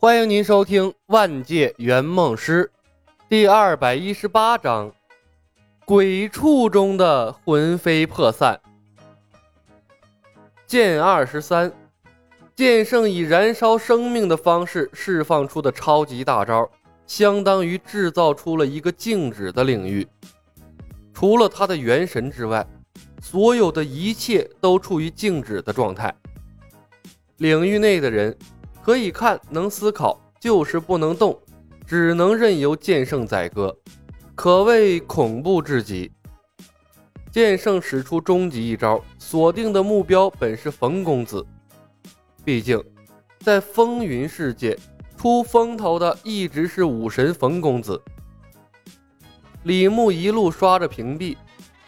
欢迎您收听《万界圆梦师》第二百一十八章《鬼畜中的魂飞魄散》。剑二十三，剑圣以燃烧生命的方式释放出的超级大招，相当于制造出了一个静止的领域。除了他的元神之外，所有的一切都处于静止的状态。领域内的人。可以看，能思考，就是不能动，只能任由剑圣宰割，可谓恐怖至极。剑圣使出终极一招，锁定的目标本是冯公子。毕竟，在风云世界出风头的一直是武神冯公子。李牧一路刷着屏蔽，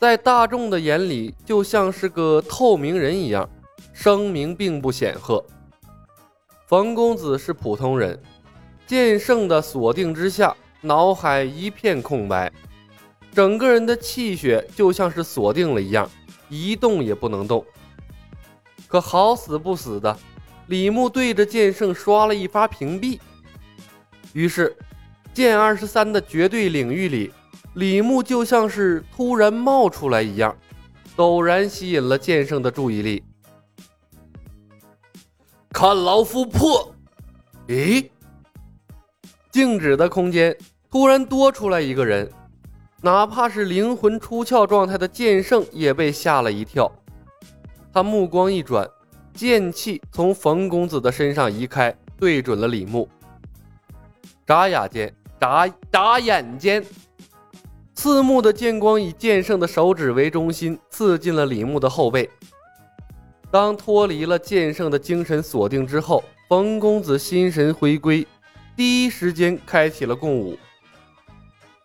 在大众的眼里就像是个透明人一样，声名并不显赫。冯公子是普通人，剑圣的锁定之下，脑海一片空白，整个人的气血就像是锁定了一样，一动也不能动。可好死不死的，李牧对着剑圣刷了一发屏蔽，于是剑二十三的绝对领域里，李牧就像是突然冒出来一样，陡然吸引了剑圣的注意力。看老夫破！咦，静止的空间突然多出来一个人，哪怕是灵魂出窍状态的剑圣也被吓了一跳。他目光一转，剑气从冯公子的身上移开，对准了李牧。眨眼间，眨眨眼间，刺目的剑光以剑圣的手指为中心，刺进了李牧的后背。当脱离了剑圣的精神锁定之后，冯公子心神回归，第一时间开启了共舞。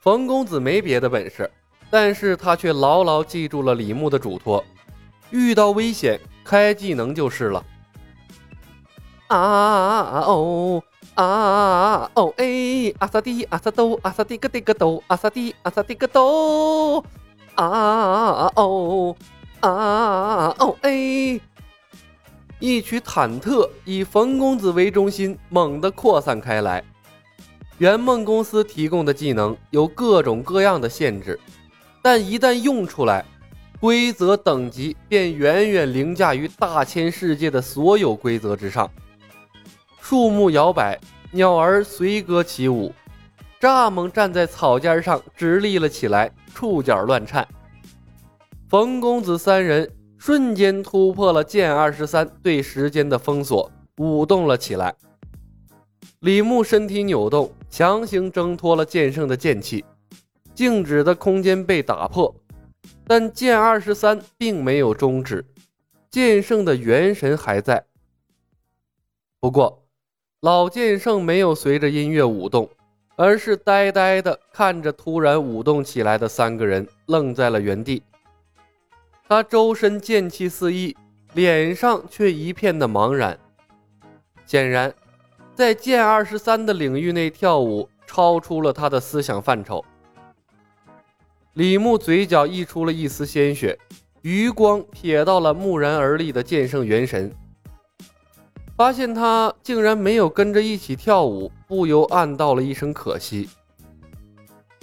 冯公子没别的本事，但是他却牢牢记住了李牧的嘱托：遇到危险开技能就是了。啊哦啊哦哎，阿萨蒂阿萨兜阿萨蒂个蒂个兜阿萨蒂阿萨蒂个兜啊哦啊哦哎。一曲忐忑以冯公子为中心，猛地扩散开来。圆梦公司提供的技能有各种各样的限制，但一旦用出来，规则等级便远远凌驾于大千世界的所有规则之上。树木摇摆，鸟儿随歌起舞，蚱蜢站在草尖上直立了起来，触角乱颤。冯公子三人。瞬间突破了剑二十三对时间的封锁，舞动了起来。李牧身体扭动，强行挣脱了剑圣的剑气，静止的空间被打破。但剑二十三并没有终止，剑圣的元神还在。不过，老剑圣没有随着音乐舞动，而是呆呆地看着突然舞动起来的三个人，愣在了原地。他周身剑气四溢，脸上却一片的茫然。显然，在剑二十三的领域内跳舞，超出了他的思想范畴。李牧嘴角溢出了一丝鲜血，余光瞥到了木然而立的剑圣元神，发现他竟然没有跟着一起跳舞，不由暗道了一声可惜。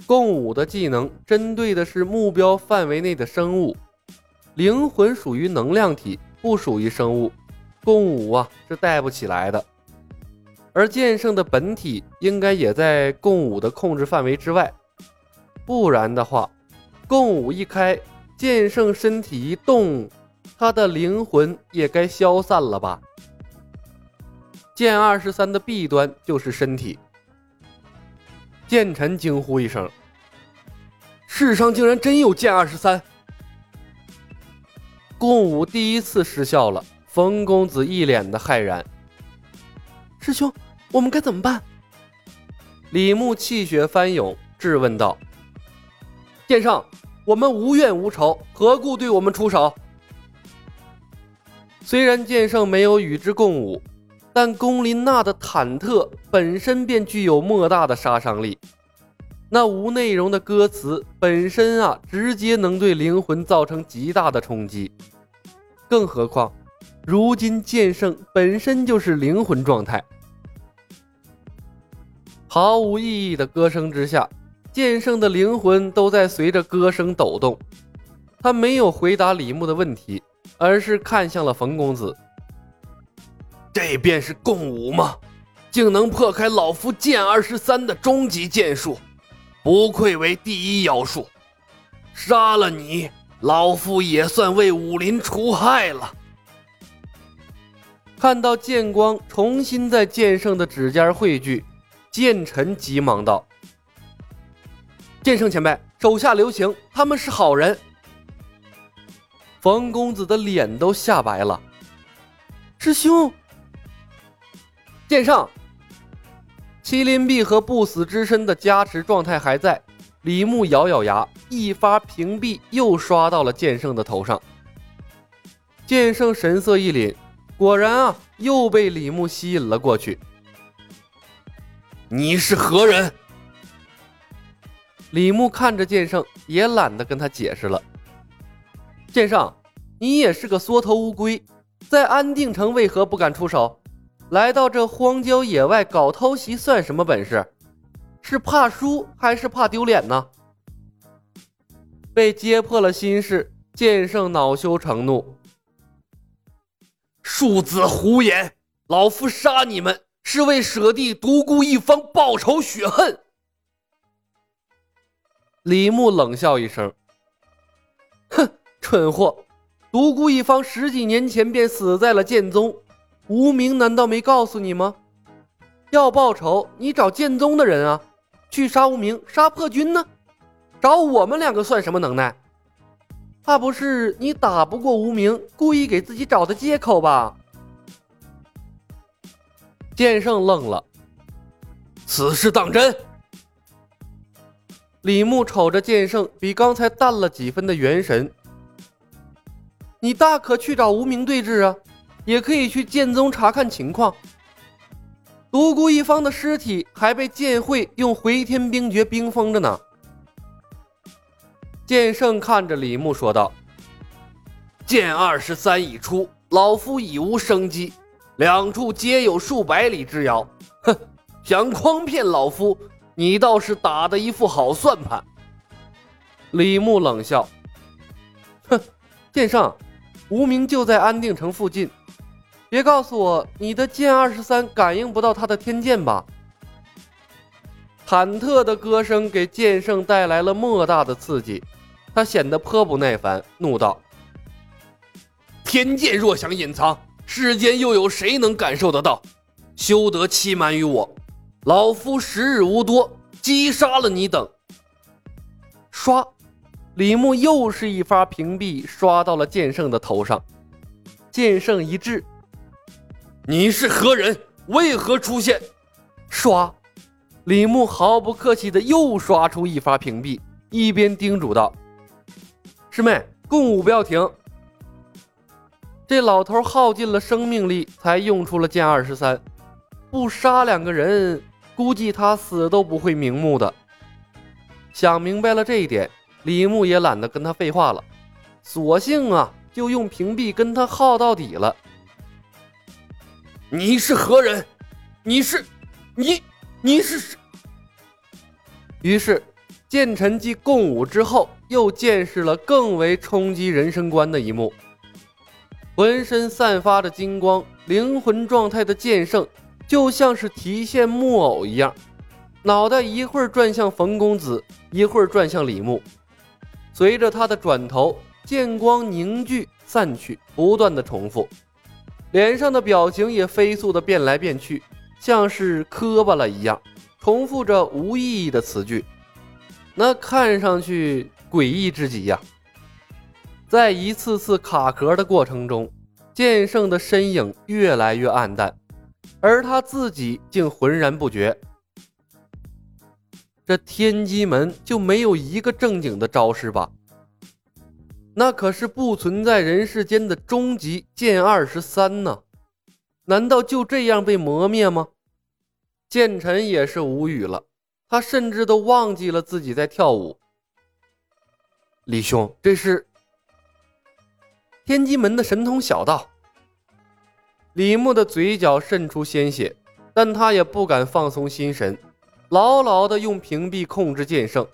共舞的技能针对的是目标范围内的生物。灵魂属于能量体，不属于生物，共舞啊是带不起来的。而剑圣的本体应该也在共舞的控制范围之外，不然的话，共舞一开，剑圣身体一动，他的灵魂也该消散了吧？剑二十三的弊端就是身体。剑臣惊呼一声：“世上竟然真有剑二十三！”共舞第一次失效了，冯公子一脸的骇然。师兄，我们该怎么办？李牧气血翻涌，质问道：“剑圣，我们无怨无仇，何故对我们出手？”虽然剑圣没有与之共舞，但龚琳娜的忐忑本身便具有莫大的杀伤力。那无内容的歌词本身啊，直接能对灵魂造成极大的冲击。更何况，如今剑圣本身就是灵魂状态。毫无意义的歌声之下，剑圣的灵魂都在随着歌声抖动。他没有回答李牧的问题，而是看向了冯公子。这便是共舞吗？竟能破开老夫剑二十三的终极剑术，不愧为第一妖术。杀了你，老夫也算为武林除害了。看到剑光重新在剑圣的指尖汇聚，剑臣急忙道：“剑圣前辈，手下留情，他们是好人。”冯公子的脸都吓白了。师兄，剑圣。麒麟臂和不死之身的加持状态还在，李牧咬咬牙，一发屏蔽又刷到了剑圣的头上。剑圣神色一凛，果然啊，又被李牧吸引了过去。你是何人？李牧看着剑圣，也懒得跟他解释了。剑圣，你也是个缩头乌龟，在安定城为何不敢出手？来到这荒郊野外搞偷袭算什么本事？是怕输还是怕丢脸呢？被揭破了心事，剑圣恼羞成怒：“庶子胡言！老夫杀你们是为舍弟独孤一方报仇雪恨。”李牧冷笑一声：“哼，蠢货！独孤一方十几年前便死在了剑宗。”无名难道没告诉你吗？要报仇，你找剑宗的人啊，去杀无名，杀破军呢？找我们两个算什么能耐？怕不是你打不过无名，故意给自己找的借口吧？剑圣愣了，此事当真？李牧瞅着剑圣比刚才淡了几分的元神，你大可去找无名对峙啊！也可以去剑宗查看情况。独孤一方的尸体还被剑会用回天冰诀冰封着呢。剑圣看着李牧说道：“剑二十三已出，老夫已无生机，两处皆有数百里之遥。哼，想诓骗老夫，你倒是打的一副好算盘。”李牧冷笑：“哼，剑圣，无名就在安定城附近。”别告诉我你的剑二十三感应不到他的天剑吧？忐忑的歌声给剑圣带来了莫大的刺激，他显得颇不耐烦，怒道：“天剑若想隐藏，世间又有谁能感受得到？休得欺瞒于我！老夫时日无多，击杀了你等。”刷，李牧又是一发屏蔽刷到了剑圣的头上，剑圣一滞。你是何人？为何出现？刷，李牧毫不客气的又刷出一发屏蔽，一边叮嘱道：“师妹，共舞不要停。”这老头耗尽了生命力才用出了剑二十三，不杀两个人，估计他死都不会瞑目的。想明白了这一点，李牧也懒得跟他废话了，索性啊，就用屏蔽跟他耗到底了。你是何人？你是，你你是？于是，剑臣继共舞之后，又见识了更为冲击人生观的一幕。浑身散发着金光，灵魂状态的剑圣，就像是提线木偶一样，脑袋一会儿转向冯公子，一会儿转向李牧。随着他的转头，剑光凝聚散去，不断的重复。脸上的表情也飞速的变来变去，像是磕巴了一样，重复着无意义的词句，那看上去诡异至极呀。在一次次卡壳的过程中，剑圣的身影越来越暗淡，而他自己竟浑然不觉。这天机门就没有一个正经的招式吧？那可是不存在人世间的终极剑二十三呢？难道就这样被磨灭吗？剑臣也是无语了，他甚至都忘记了自己在跳舞。李兄，这是天机门的神通小道。李牧的嘴角渗出鲜血，但他也不敢放松心神，牢牢的用屏蔽控制剑圣。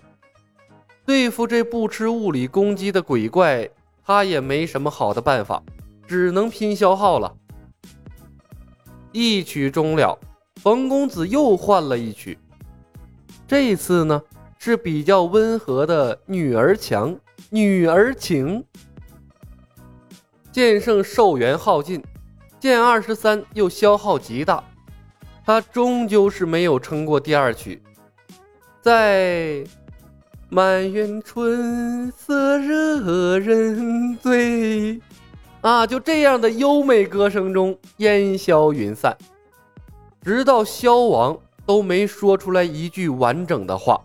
对付这不吃物理攻击的鬼怪，他也没什么好的办法，只能拼消耗了。一曲终了，冯公子又换了一曲，这次呢是比较温和的女儿强、女儿情。剑圣寿元耗尽，剑二十三又消耗极大，他终究是没有撑过第二曲，在。满园春色惹人醉，啊，就这样的优美歌声中烟消云散，直到萧王都没说出来一句完整的话。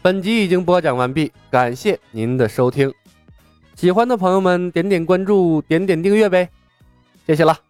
本集已经播讲完毕，感谢您的收听，喜欢的朋友们点点关注，点点订阅呗，谢谢了。